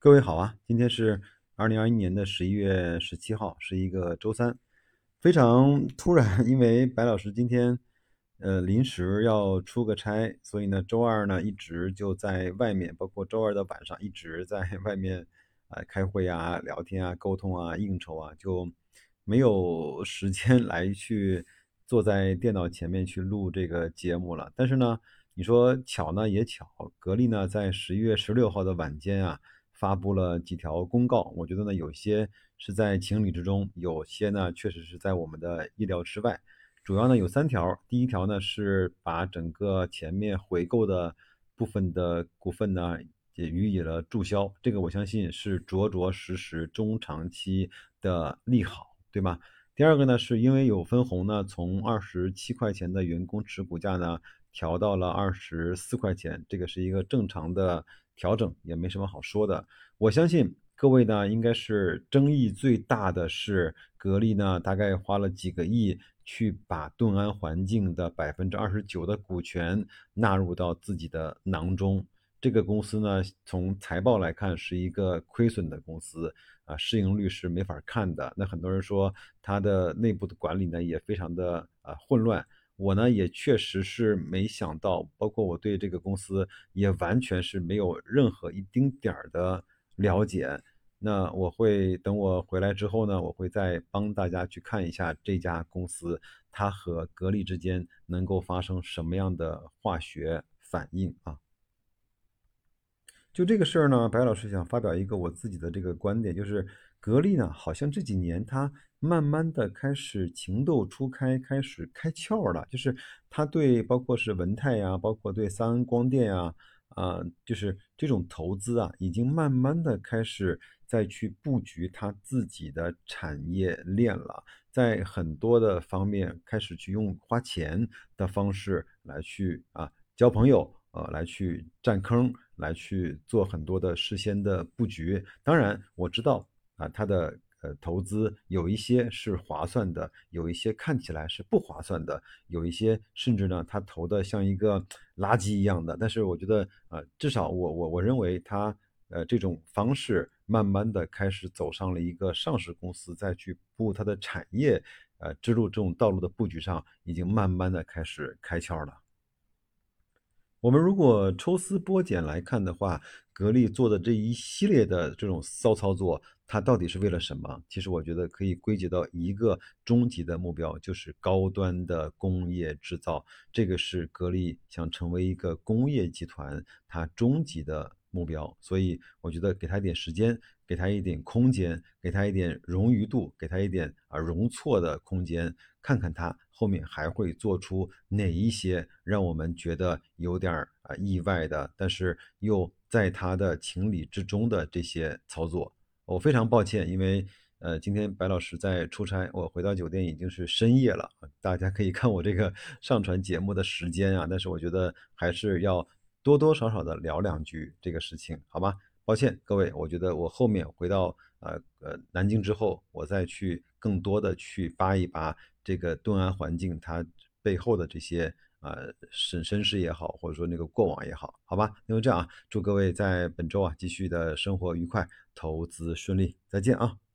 各位好啊，今天是二零二一年的十一月十七号，是一个周三，非常 突然，因为白老师今天呃临时要出个差，所以呢周二呢一直就在外面，包括周二的晚上一直在 外面啊开会啊、聊天啊、沟通啊、应酬啊，就没有时间 来去坐在电脑前面去录这个节目了。但是呢，你说巧呢也巧，格力呢在十一月十六号的晚间啊。发布了几条公告，我觉得呢，有些是在情理之中，有些呢确实是在我们的意料之外。主要呢有三条，第一条呢是把整个前面回购的部分的股份呢也予以了注销，这个我相信是着着实实中长期的利好，对吗？第二个呢是因为有分红呢，从二十七块钱的员工持股价呢调到了二十四块钱，这个是一个正常的。调整也没什么好说的，我相信各位呢，应该是争议最大的是格力呢，大概花了几个亿去把顿安环境的百分之二十九的股权纳入到自己的囊中。这个公司呢，从财报来看是一个亏损的公司啊，市盈率是没法看的。那很多人说它的内部的管理呢，也非常的啊混乱。我呢也确实是没想到，包括我对这个公司也完全是没有任何一丁点儿的了解。那我会等我回来之后呢，我会再帮大家去看一下这家公司，它和格力之间能够发生什么样的化学反应啊？就这个事儿呢，白老师想发表一个我自己的这个观点，就是格力呢，好像这几年它。慢慢的开始情窦初开，开始开窍了。就是他对包括是文泰呀，包括对三安光电呀，啊，就是这种投资啊，已经慢慢的开始再去布局他自己的产业链了，在很多的方面开始去用花钱的方式来去啊交朋友，呃，来去占坑，来去做很多的事先的布局。当然我知道啊，他的。呃，投资有一些是划算的，有一些看起来是不划算的，有一些甚至呢，他投的像一个垃圾一样的。但是我觉得，呃，至少我我我认为他，呃，这种方式慢慢的开始走上了一个上市公司再去布它的产业，呃，之路这种道路的布局上，已经慢慢的开始开窍了。我们如果抽丝剥茧来看的话，格力做的这一系列的这种骚操作，它到底是为了什么？其实我觉得可以归结到一个终极的目标，就是高端的工业制造。这个是格力想成为一个工业集团，它终极的目标。所以我觉得给他一点时间，给他一点空间，给他一点冗余度，给他一点啊容错的空间，看看他。后面还会做出哪一些让我们觉得有点啊意外的，但是又在他的情理之中的这些操作？我非常抱歉，因为呃今天白老师在出差，我回到酒店已经是深夜了。大家可以看我这个 上传节目的时间啊，但是我觉得还是要多多少少的聊两句这个事情，好吧？抱歉各位，我觉得我后面回到呃呃南京之后，我再去更多的去扒一扒。这个顿安环境它背后的这些呃身身世也好，或者说那个过往也好，好吧，那就这样啊，祝各位在本周啊继续的生活愉快，投资顺利，再见啊。